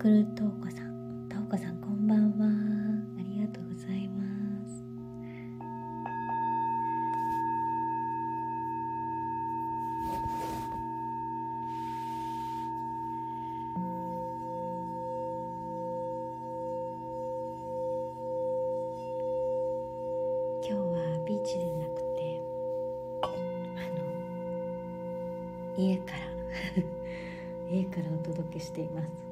くるとうこさんとうこさんこんばんは。ありがとうございます。今日はビーチでなくてあの家から 家からお届けしています。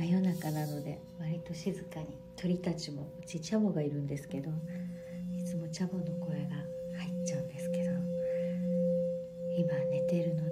真夜中なので割と静かに。鳥たちもうちチャボがいるんですけどいつもチャボの声が入っちゃうんですけど。今寝てるので、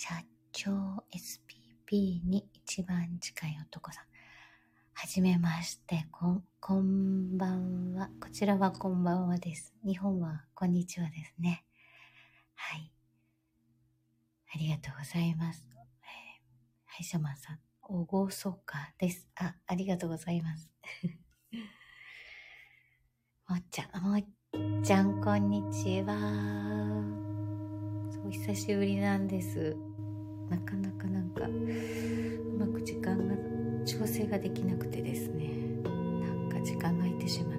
社長 SPP に一番近い男さん。はじめまして、こん、こんばんは。こちらはこんばんはです。日本はこんにちはですね。はい。ありがとうございます。えー、はい、シャマンさん、おごそかです。あ、ありがとうございます。もっちゃん、もっちゃん、こんにちは。お久しぶりなんです。なかなかなんか、うまく時間が調整ができなくてですね。なんか時間が空いてしまっ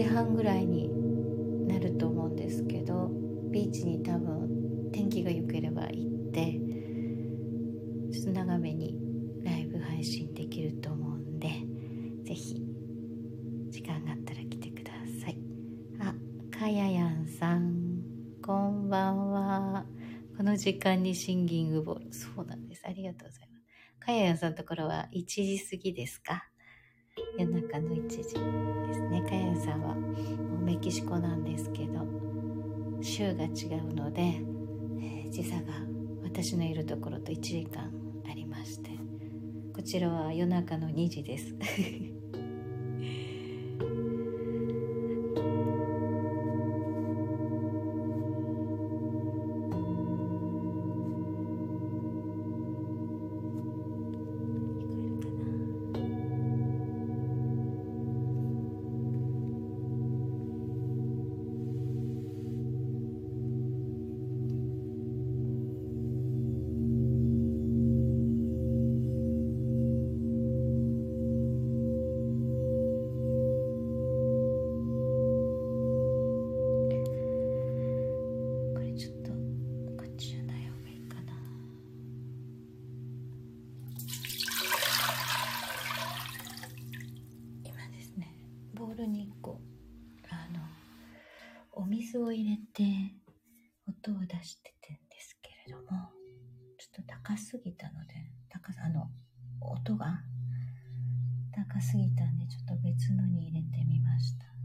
時半ぐらいになると思うんですけどビーチに多分天気が良ければ行ってちょっと長めにライブ配信できると思うんで是非時間があったら来てください。あかややんさんこんばんは。この時間にシンギングボールそうなんです。ありがとうございます。かややんさんのところは1時過ぎですか？夜中の1時です。天さんはメキシコなんですけど週が違うので、え、時差が私のいるところと1時間ありましてこちらは夜中の2時です。すぎたんでちょっと別のに入れてみました。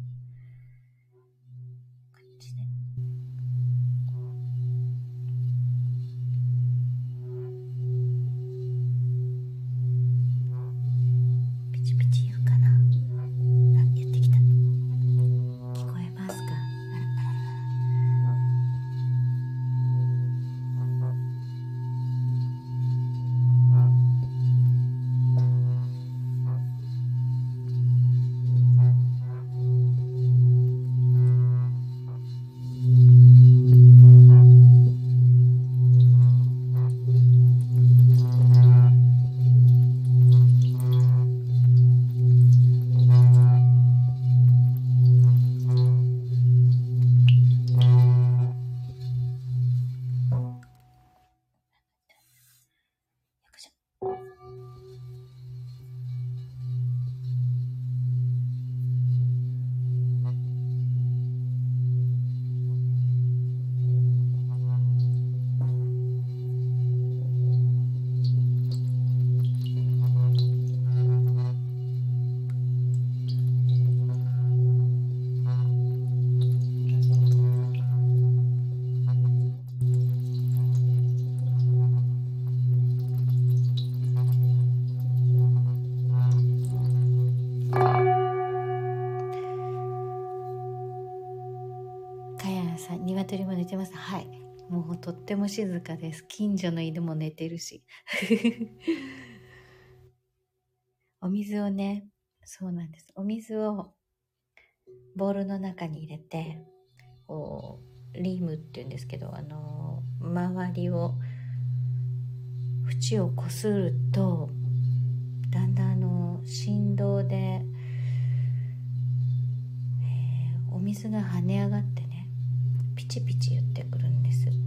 も静かです。近所の犬も寝てるし。お水をね、そうなんです。お水をボウルの中に入れて、こう、リームって言うんですけど、あの、周りを、縁をこすると、だんだんあの、振動で、えー、お水が跳ね上がってね、ピチピチ言ってくるんです。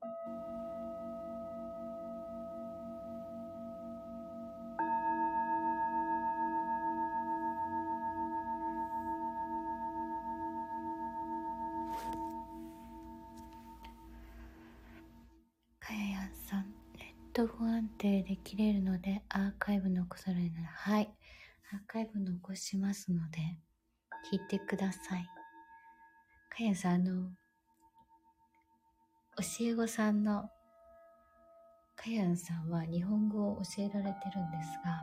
かややんさん、ネット不安定で切れるのでアーカイブ残されるなら、はい。アーカイブ残しますので、聞いてください。かやさん、あの、教え子さんの、かやんさんは日本語を教えられてるんですが、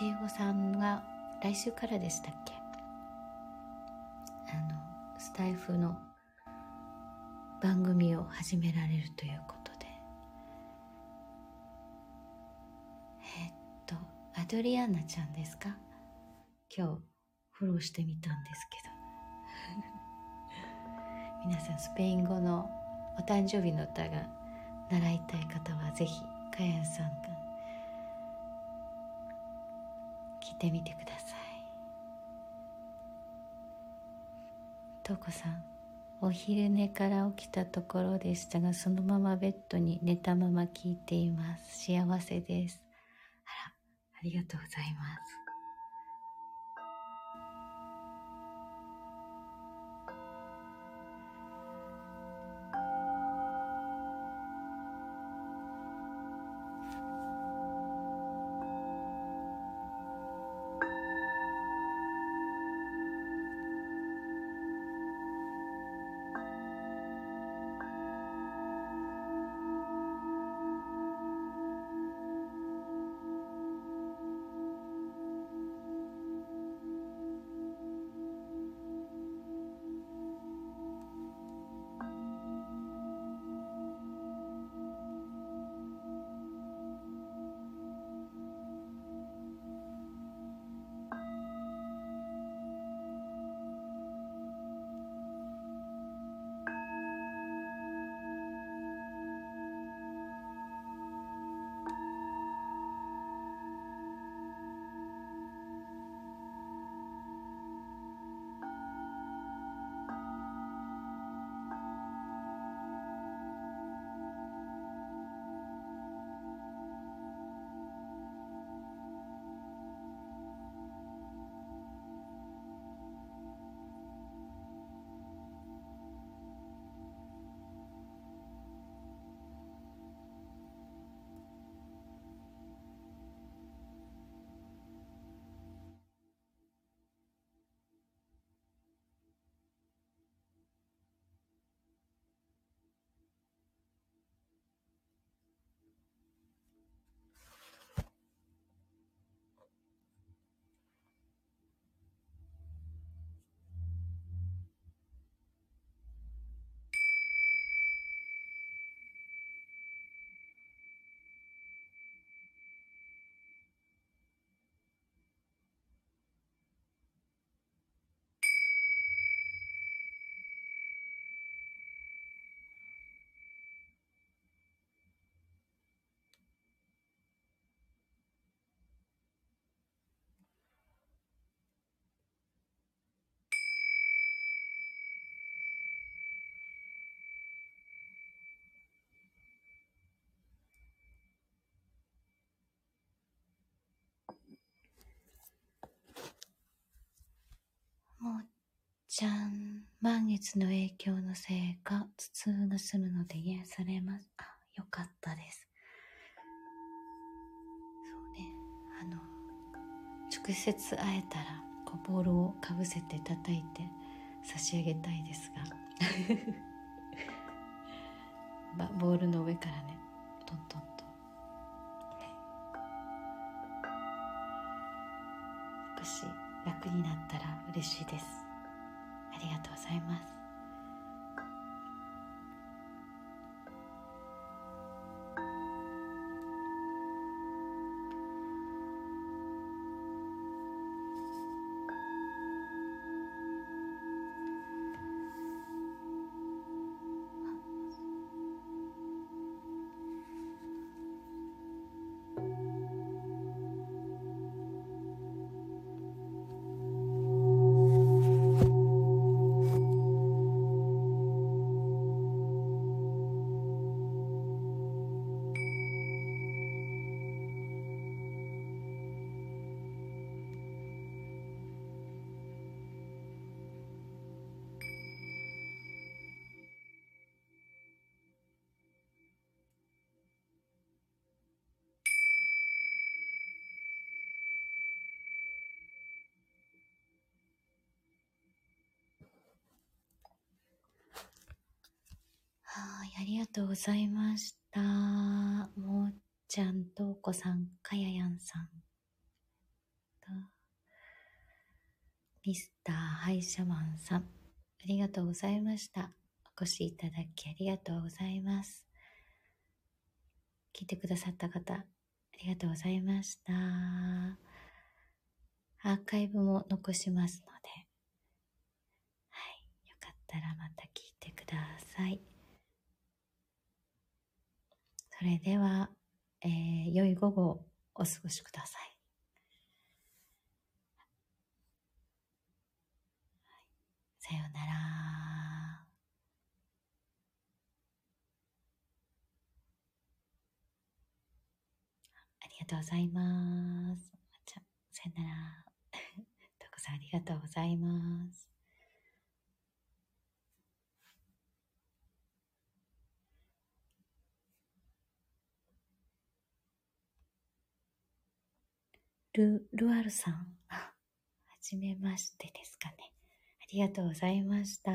教え子さんが来週からでしたっけ？あの、スタイフの番組を始められるということで。えっと、アドリアンナちゃんですか？今日フォローしてみたんですけど。皆さんスペイン語のお誕生日の歌が習いたい方はぜひかやんさんが聞いてみてください。とうこさんお昼寝から起きたところでしたがそのままベッドに寝たまま聞いています。幸せです。あらありがとうございます。ちゃん、満月の影響のせいか、頭痛が済むので癒されます。あ、よかったです。そうね、あの、直接会えたら、こう、ボールをかぶせて叩いて差し上げたいですが。ボールの上からね、トントンと。少し楽になったら嬉しいです。ありがとうございます。ありがとうございました。もっちゃん、とうこさん、かややんさん。ミスターハイシャマンさん、ありがとうございました。お越しいただきありがとうございます。聞いてくださった方、ありがとうございました。アーカイブも残しますので、はい、よかったらまた聞いてください。それでは、えー、良い午後をお過ごしください。さようなら。ありがとうございます。じゃ、さよなら。とこさんありがとうございます。ル、ルアルさん。はじめましてですかね。ありがとうございました。